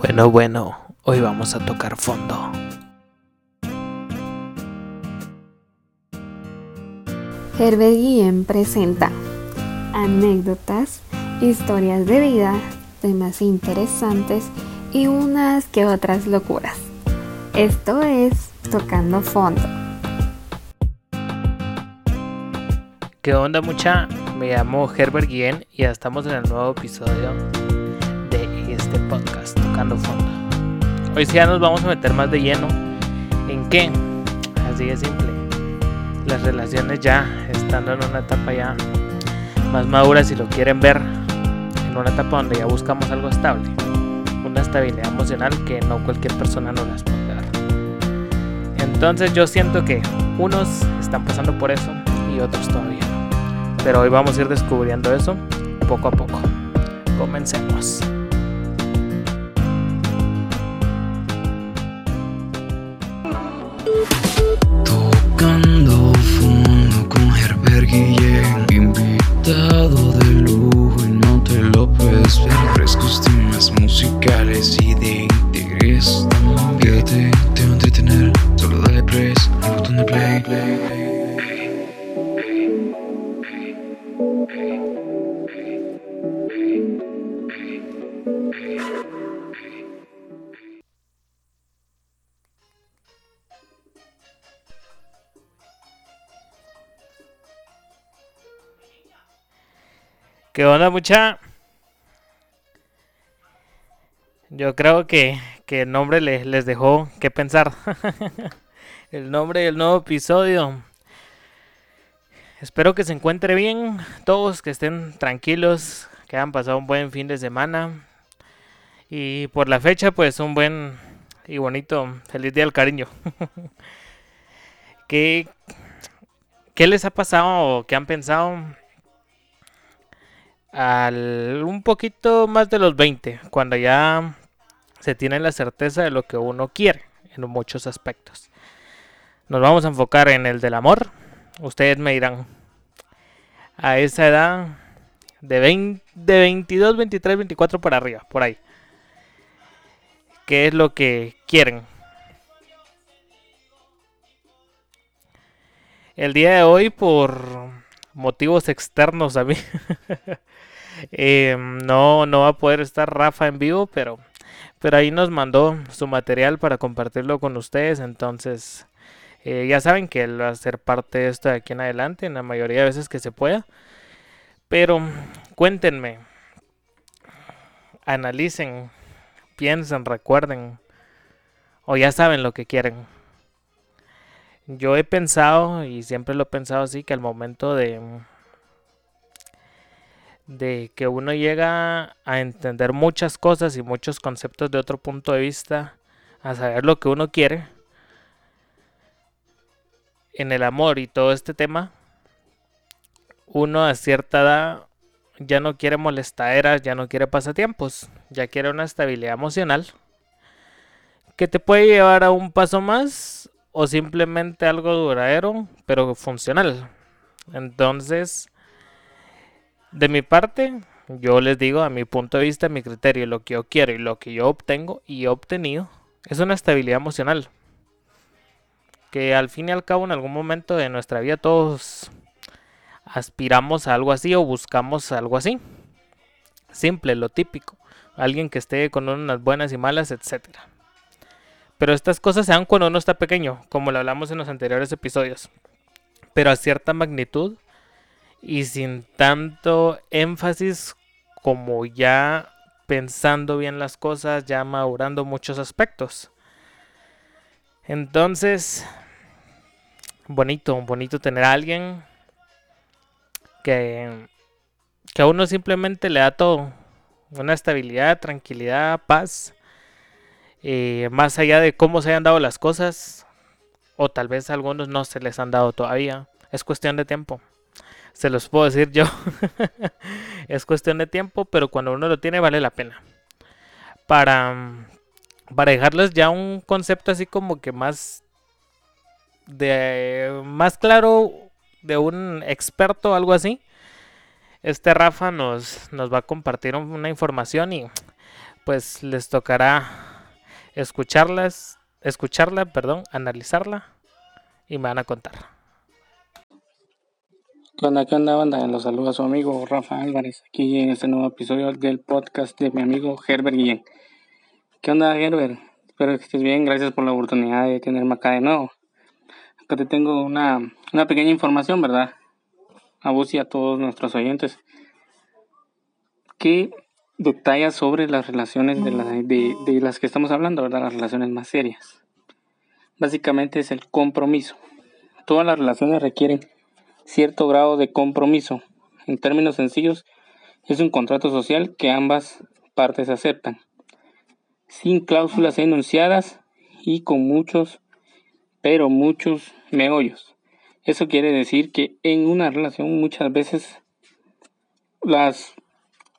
Bueno, bueno, hoy vamos a tocar fondo. Herbert Guillén presenta anécdotas, historias de vida, temas interesantes y unas que otras locuras. Esto es Tocando Fondo. ¿Qué onda mucha? Me llamo Herbert Guillén y ya estamos en el nuevo episodio este podcast, Tocando Fondo. Hoy sí ya nos vamos a meter más de lleno. ¿En qué? Así de simple. Las relaciones ya estando en una etapa ya más madura, si lo quieren ver, en una etapa donde ya buscamos algo estable. Una estabilidad emocional que no cualquier persona nos las puede dar. Entonces yo siento que unos están pasando por eso y otros todavía no. Pero hoy vamos a ir descubriendo eso poco a poco. Comencemos. ¿Qué onda mucha? Yo creo que, que el nombre le- les dejó que pensar. el nombre del nuevo episodio. Espero que se encuentre bien todos, que estén tranquilos, que hayan pasado un buen fin de semana. Y por la fecha, pues un buen y bonito feliz día del cariño. ¿Qué, ¿Qué les ha pasado o qué han pensado? Al un poquito más de los 20, cuando ya se tiene la certeza de lo que uno quiere en muchos aspectos. Nos vamos a enfocar en el del amor. Ustedes me dirán, a esa edad de, 20 de 22, 23, 24 para arriba, por ahí. ¿Qué es lo que quieren? El día de hoy, por motivos externos a mí, eh, no, no va a poder estar Rafa en vivo, pero, pero ahí nos mandó su material para compartirlo con ustedes. Entonces, eh, ya saben que él va a ser parte de esto de aquí en adelante, en la mayoría de veces que se pueda. Pero cuéntenme, analicen, piensen, recuerden, o ya saben lo que quieren. Yo he pensado, y siempre lo he pensado así, que al momento de, de que uno llega a entender muchas cosas y muchos conceptos de otro punto de vista, a saber lo que uno quiere en el amor y todo este tema, uno a cierta edad ya no quiere molestaderas, ya no quiere pasatiempos, ya quiere una estabilidad emocional que te puede llevar a un paso más o simplemente algo duradero, pero funcional. Entonces, de mi parte, yo les digo a mi punto de vista, a mi criterio, lo que yo quiero y lo que yo obtengo y he obtenido es una estabilidad emocional. Que al fin y al cabo en algún momento de nuestra vida todos aspiramos a algo así o buscamos algo así. Simple, lo típico. Alguien que esté con unas buenas y malas, etcétera. Pero estas cosas se dan cuando uno está pequeño, como lo hablamos en los anteriores episodios. Pero a cierta magnitud y sin tanto énfasis como ya pensando bien las cosas, ya madurando muchos aspectos. Entonces, bonito, bonito tener a alguien que, que a uno simplemente le da todo. Una estabilidad, tranquilidad, paz. Eh, más allá de cómo se hayan dado las cosas, o tal vez a algunos no se les han dado todavía. Es cuestión de tiempo. Se los puedo decir yo. es cuestión de tiempo, pero cuando uno lo tiene vale la pena. Para, para dejarles ya un concepto así como que más de más claro de un experto algo así. Este Rafa nos, nos va a compartir un- una información y pues les tocará escucharlas, escucharla, perdón, analizarla y me van a contar. ¿Qué onda, qué onda, banda? Los saluda su amigo Rafa Álvarez, aquí en este nuevo episodio del podcast de mi amigo Herbert Guillén. ¿Qué onda, Herbert? Espero que estés bien, gracias por la oportunidad de tenerme acá de nuevo. Acá te tengo una, una pequeña información, ¿verdad? A vos y a todos nuestros oyentes. ¿Qué detalla sobre las relaciones de, de, de las que estamos hablando, ¿verdad? Las relaciones más serias. Básicamente es el compromiso. Todas las relaciones requieren cierto grado de compromiso. En términos sencillos, es un contrato social que ambas partes aceptan, sin cláusulas enunciadas y con muchos, pero muchos meollos. Eso quiere decir que en una relación muchas veces las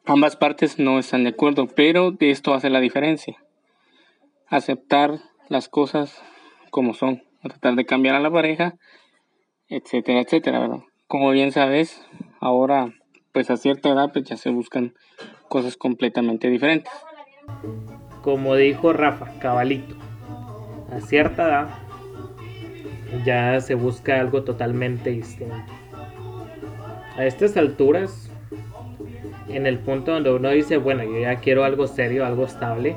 ambas partes no están de acuerdo, pero de esto hace la diferencia. Aceptar las cosas como son, tratar de cambiar a la pareja etcétera, etcétera, ¿verdad? Como bien sabes, ahora pues a cierta edad pues ya se buscan cosas completamente diferentes. Como dijo Rafa, cabalito, a cierta edad ya se busca algo totalmente distinto. A estas alturas, en el punto donde uno dice, bueno, yo ya quiero algo serio, algo estable,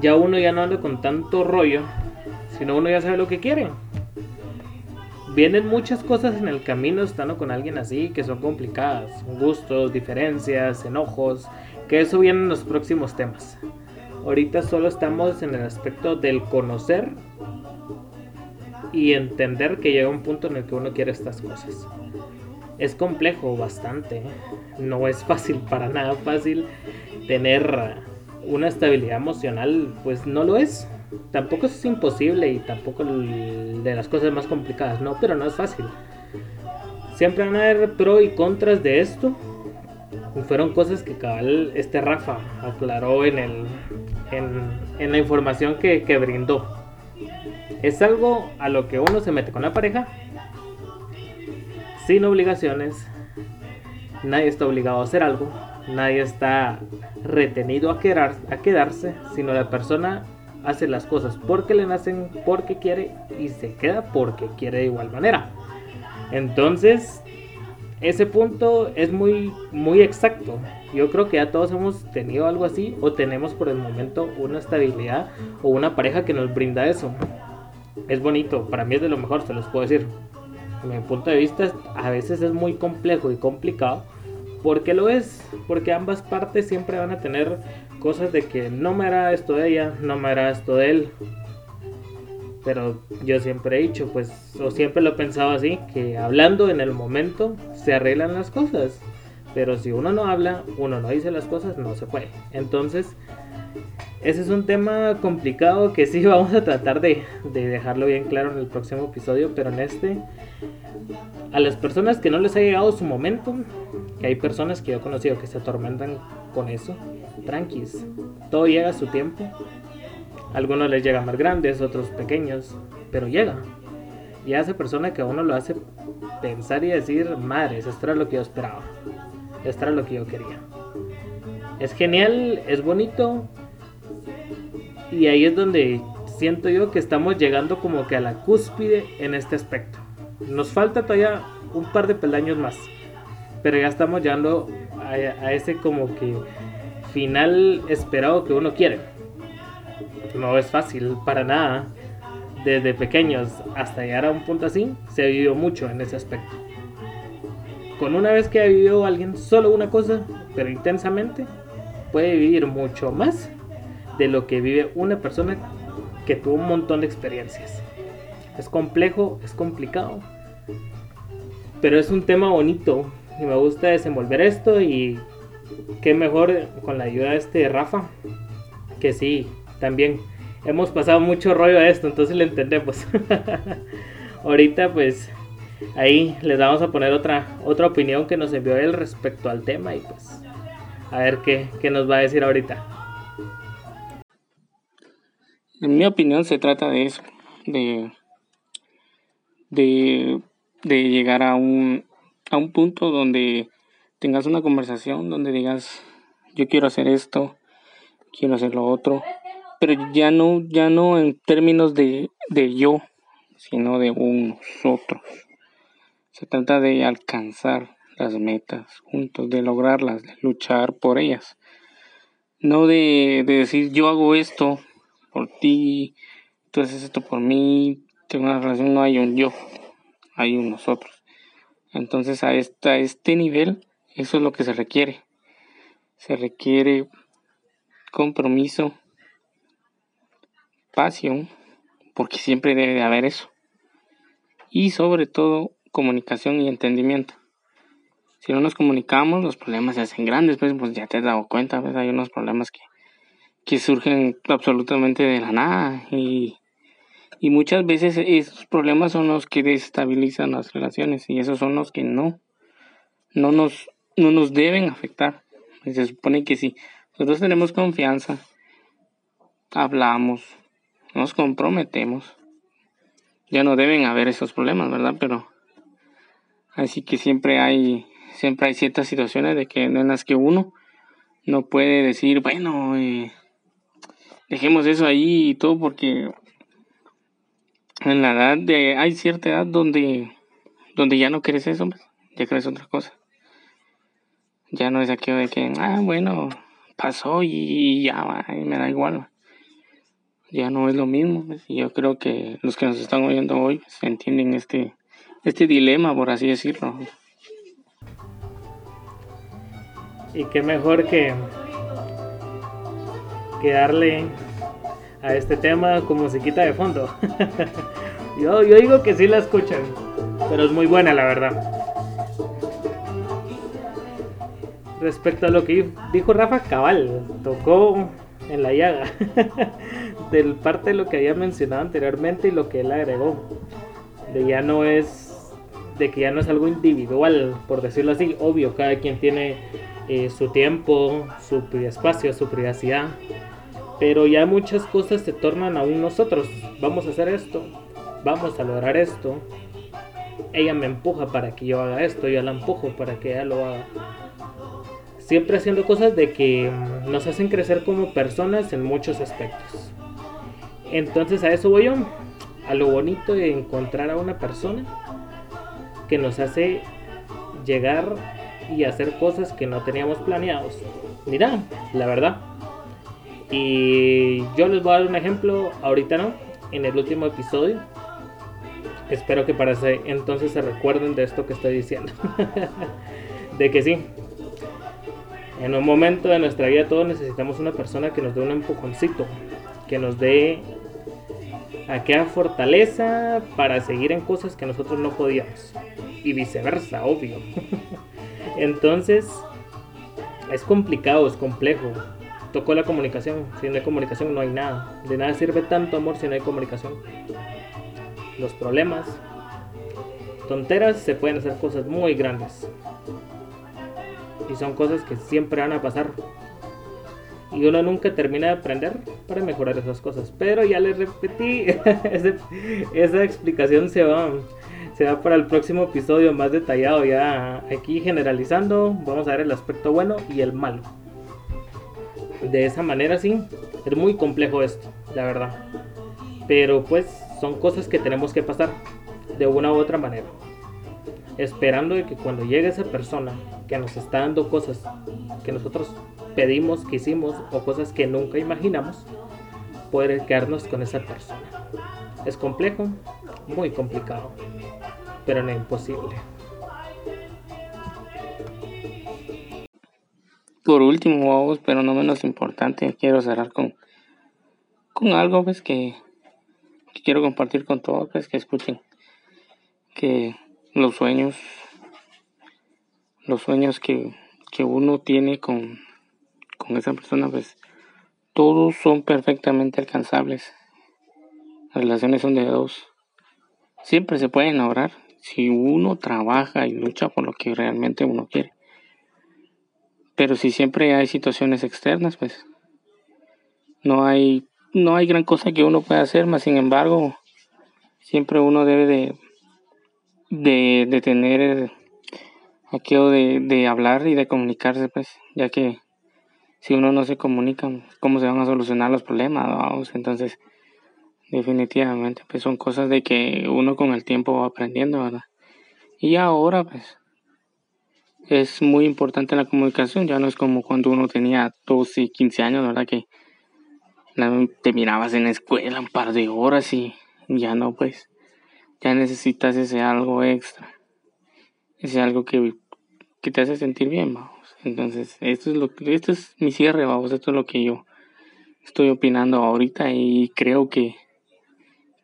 ya uno ya no anda con tanto rollo, sino uno ya sabe lo que quiere vienen muchas cosas en el camino estando con alguien así que son complicadas, gustos, diferencias, enojos, que eso viene en los próximos temas. Ahorita solo estamos en el aspecto del conocer y entender que llega un punto en el que uno quiere estas cosas. Es complejo bastante, no es fácil, para nada fácil tener una estabilidad emocional, pues no lo es tampoco es imposible y tampoco de las cosas más complicadas, no, pero no es fácil. Siempre van a haber pro y contras de esto. Fueron cosas que cabal este Rafa aclaró en, el, en, la información que, que brindó. Es algo a lo que uno se mete con la pareja sin obligaciones. Nadie está obligado a hacer algo. Nadie está retenido a, quedar, a quedarse, sino la persona hace las cosas porque le nacen, porque quiere y se queda porque quiere de igual manera. Entonces, ese punto es muy, muy exacto. Yo creo que ya todos hemos tenido algo así o tenemos por el momento una estabilidad o una pareja que nos brinda eso. Es bonito, para mí es de lo mejor, se los puedo decir. Mi punto de vista, a veces es muy complejo y complicado. porque lo es? Porque ambas partes siempre van a tener cosas de que no me hará esto de ella, no me hará esto de él. Pero yo siempre he dicho, pues, o siempre lo he pensado así, que hablando en el momento se arreglan las cosas. Pero si uno no habla, uno no dice las cosas, no se puede. Entonces, ese es un tema complicado que sí vamos a tratar de, de, dejarlo bien claro en el próximo episodio, pero en este, a las personas que no les ha llegado su momento, que hay personas que yo he conocido que se atormentan con eso, tranquis. Todo llega a su tiempo. algunos les llegan más grandes, otros pequeños, pero llega. Y a esa persona que a uno lo hace pensar y decir, madre, esto era lo que yo esperaba. Esto era lo que yo quería. Es genial, es bonito. Y ahí es donde siento yo que estamos llegando como que a la cúspide en este aspecto. Nos falta todavía un par de peldaños más. Pero ya estamos llegando a, a ese como que final esperado que uno quiere. No es fácil para nada. Desde pequeños hasta llegar a un punto así, se ha vivido mucho en ese aspecto. Con una vez que ha vivido alguien solo una cosa, pero intensamente, puede vivir mucho más de lo que vive una persona que tuvo un montón de experiencias. Es complejo, es complicado, pero es un tema bonito y me gusta desenvolver esto y qué mejor con la ayuda de este Rafa, que sí, también hemos pasado mucho rollo a esto, entonces lo entendemos. Ahorita pues ahí les vamos a poner otra, otra opinión que nos envió él respecto al tema y pues a ver qué, qué nos va a decir ahorita. En mi opinión se trata de eso, de, de, de llegar a un, a un punto donde tengas una conversación donde digas, yo quiero hacer esto, quiero hacer lo otro, pero ya no, ya no en términos de, de yo, sino de unos otros. Se trata de alcanzar las metas juntos, de lograrlas, de luchar por ellas. No de, de decir yo hago esto por ti, tú haces esto por mí, tengo una relación, no hay un yo, hay un nosotros. Entonces a, esta, este nivel, eso es lo que se requiere. Se requiere compromiso, pasión, porque siempre debe de haber eso. Y sobre todo comunicación y entendimiento. Si no nos comunicamos, los problemas se hacen grandes, pues, pues ya te has dado cuenta, pues hay unos problemas que, que surgen absolutamente de la nada y y muchas veces esos problemas son los que desestabilizan las relaciones y esos son los que no, no, nos, no nos deben afectar. Se supone que si nosotros tenemos confianza, hablamos, nos comprometemos, ya no deben haber esos problemas, ¿verdad? Pero así que siempre hay, siempre hay ciertas situaciones de que en las que uno no puede decir, bueno, eh, dejemos eso ahí y todo porque en la edad de, hay cierta edad donde, donde ya no quieres eso, ya quieres otra cosa. Ya no es aquello de que, ah, bueno, pasó y ya va, y me da igual. Ya no es lo mismo, pues, y yo creo que los que nos están oyendo hoy pues, entienden este, este dilema, por así decirlo. Y qué mejor que, que darle a este tema como musiquita de fondo. yo, yo digo que sí la escuchan, pero es muy buena la verdad. Respecto a lo que dijo Rafa Cabal, tocó en la llaga del parte de lo que había mencionado anteriormente y lo que él agregó. De ya no es de que ya no es algo individual, por decirlo así, obvio, cada quien tiene eh, su tiempo, su espacio, su privacidad, pero ya muchas cosas se tornan a un nosotros. Vamos a hacer esto, vamos a lograr esto. Ella me empuja para que yo haga esto, yo la empujo para que ella lo haga. Siempre haciendo cosas de que mm, nos hacen crecer como personas en muchos aspectos. Entonces a eso voy yo, a lo bonito de encontrar a una persona que nos hace llegar y hacer cosas que no teníamos planeados. Mira, la verdad, y yo les voy a dar un ejemplo, ahorita no, en el último episodio. Espero que para ese entonces se recuerden de esto que estoy diciendo. de que sí, en un momento de nuestra vida todos necesitamos una persona que nos dé un empujoncito, que nos dé aquella fortaleza para seguir en cosas que nosotros no podíamos. Y viceversa, obvio. Entonces, es complicado, es complejo tocó la comunicación. Si no hay comunicación no hay nada. De nada sirve tanto amor si no hay comunicación. Los problemas, tonteras, se pueden hacer cosas muy grandes. Y son cosas que siempre van a pasar. Y uno nunca termina de aprender para mejorar esas cosas. Pero ya les repetí, esa explicación se va, se va para el próximo episodio más detallado. Ya aquí generalizando, vamos a ver el aspecto bueno y el malo de esa manera sí, es muy complejo esto, la verdad. Pero pues son cosas que tenemos que pasar de una u otra manera. Esperando de que cuando llegue esa persona que nos está dando cosas que nosotros pedimos, que hicimos o cosas que nunca imaginamos, poder quedarnos con esa persona. Es complejo, muy complicado, pero no imposible. Por último, pero no menos importante, quiero cerrar con, con algo pues, que, quiero compartir con todos, pues, que escuchen que los sueños, los sueños que, que uno tiene con, con esa persona, pues todos son perfectamente alcanzables. Las relaciones son de dos. Siempre se pueden lograr si uno trabaja y lucha por lo que realmente uno quiere. Pero si siempre hay situaciones externas, pues no hay, no hay gran cosa que uno pueda hacer, más sin embargo, siempre uno debe de, de, de tener aquello de, de hablar y de comunicarse, pues, ya que si uno no se comunica, ¿cómo se van a solucionar los problemas? Vamos? Entonces, definitivamente, pues son cosas de que uno con el tiempo va aprendiendo, ¿verdad? Y ahora, pues, es muy importante la comunicación, ya no es como cuando uno tenía 12 y 15 años, ¿verdad? Que te mirabas en la escuela un par de horas y ya no, pues, ya necesitas ese algo extra, ese algo que, que te hace sentir bien, vamos. Entonces, esto es lo esto es mi cierre, vamos, esto es lo que yo estoy opinando ahorita y creo que,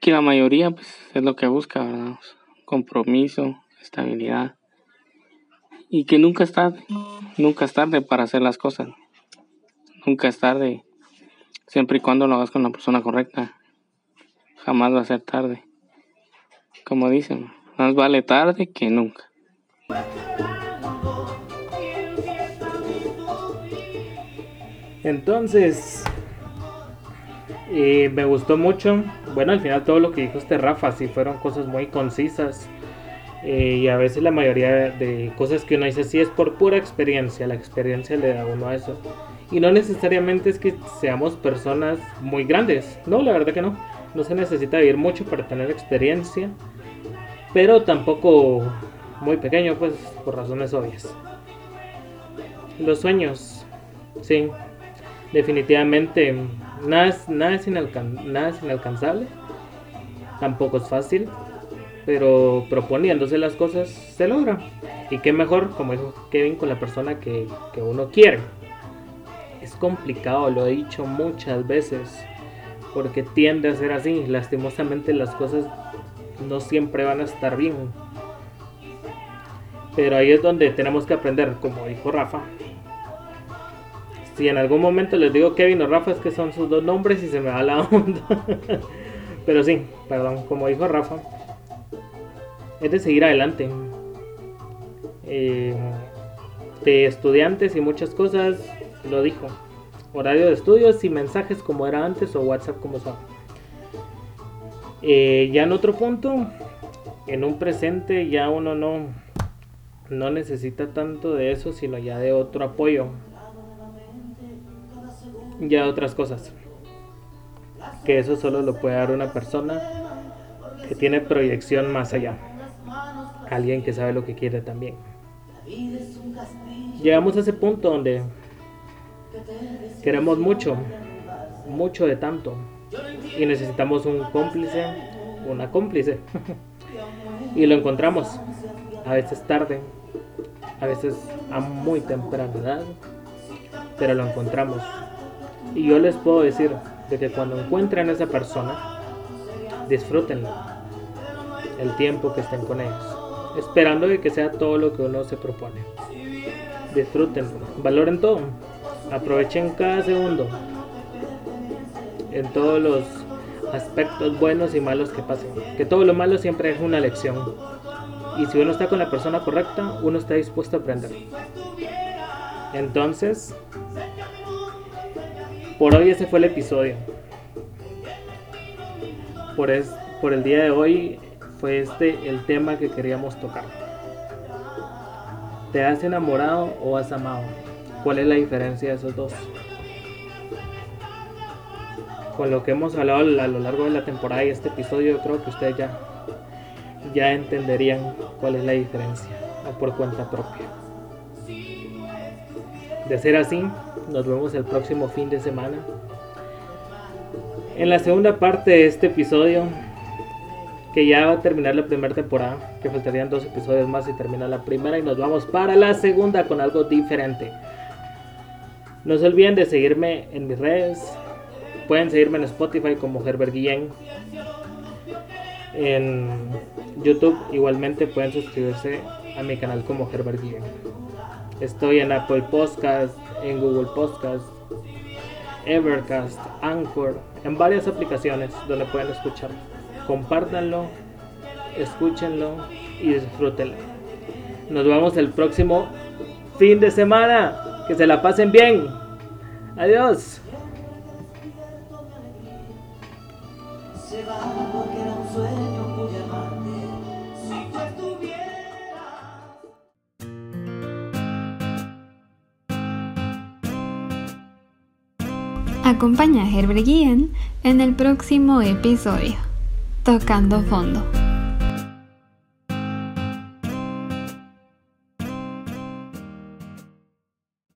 que la mayoría, pues, es lo que busca, ¿verdad? Compromiso, estabilidad y que nunca es tarde, nunca es tarde para hacer las cosas. Nunca es tarde, siempre y cuando lo hagas con la persona correcta. Jamás va a ser tarde. Como dicen, más vale tarde que nunca. Entonces, eh, me gustó mucho. Bueno, al final todo lo que dijo este Rafa, sí fueron cosas muy concisas eh, y a veces la mayoría de cosas que uno dice sí es por pura experiencia, la experiencia le da a uno eso. Y no necesariamente es que seamos personas muy grandes, no, la verdad que no. No se necesita vivir mucho para tener experiencia, pero tampoco muy pequeño, pues por razones obvias. Los sueños, sí, definitivamente nada es, nada es, nada es inalcanzable, tampoco es fácil, pero proponiéndose las cosas se logra. Y qué mejor, como dijo Kevin, con la persona que, que uno quiere. Es complicado, lo he dicho muchas veces, porque tiende a ser así. Lastimosamente las cosas no siempre van a estar bien. Pero ahí es donde tenemos que aprender, como dijo Rafa. Si en algún momento les digo Kevin o Rafa es que son sus dos nombres y se me va la onda. Pero sí, perdón, como dijo Rafa, es de seguir adelante. Eh, de estudiantes y muchas cosas, lo dijo. Horario de estudios y mensajes como era antes o WhatsApp como son. Eh, ya en otro punto, en un presente ya uno no, no necesita tanto de eso, sino ya de otro apoyo. Ya de otras cosas. Que eso solo lo puede dar una persona que tiene proyección más allá alguien que sabe lo que quiere también. Llegamos a ese punto donde queremos mucho, mucho de tanto, y necesitamos un cómplice, una cómplice, y lo encontramos, a veces tarde, a veces a muy temprana edad, pero lo encontramos. Y yo les puedo decir de que cuando encuentren a esa persona, disfrútenlo el tiempo que estén con ellos esperando de que sea todo lo que uno se propone. Disfruten, valoren todo, aprovechen cada segundo en todos los aspectos buenos y malos que pasen. Que todo lo malo siempre es una lección. Y si uno está con la persona correcta, uno está dispuesto a aprender. Entonces, por hoy ese fue el episodio. Por, es, por el día de hoy fue este el tema que queríamos tocar. ¿Te has enamorado o has amado? ¿Cuál es la diferencia de esos dos? Con lo que hemos hablado a lo largo de la temporada y este episodio, creo que ustedes ya, ya entenderían cuál es la diferencia, o por cuenta propia. De ser así, nos vemos el próximo fin de semana. En la segunda parte de este episodio que ya va a terminar la primera temporada, que faltarían dos episodios más y termina la primera y nos vamos para la segunda con algo diferente. No se olviden de seguirme en mis redes. Pueden seguirme en Spotify como Herbert Guillén. En YouTube igualmente pueden suscribirse a mi canal como Herbert Guillén. Estoy en Apple Podcast, en Google Podcast, Evercast, Anchor, en varias aplicaciones donde pueden escucharme compártanlo, escúchenlo y disfrútenlo. Nos vemos el próximo fin de semana. Que se la pasen bien. Adiós. Acompaña a Herbert Guillén en el próximo episodio, Tocando Fondo.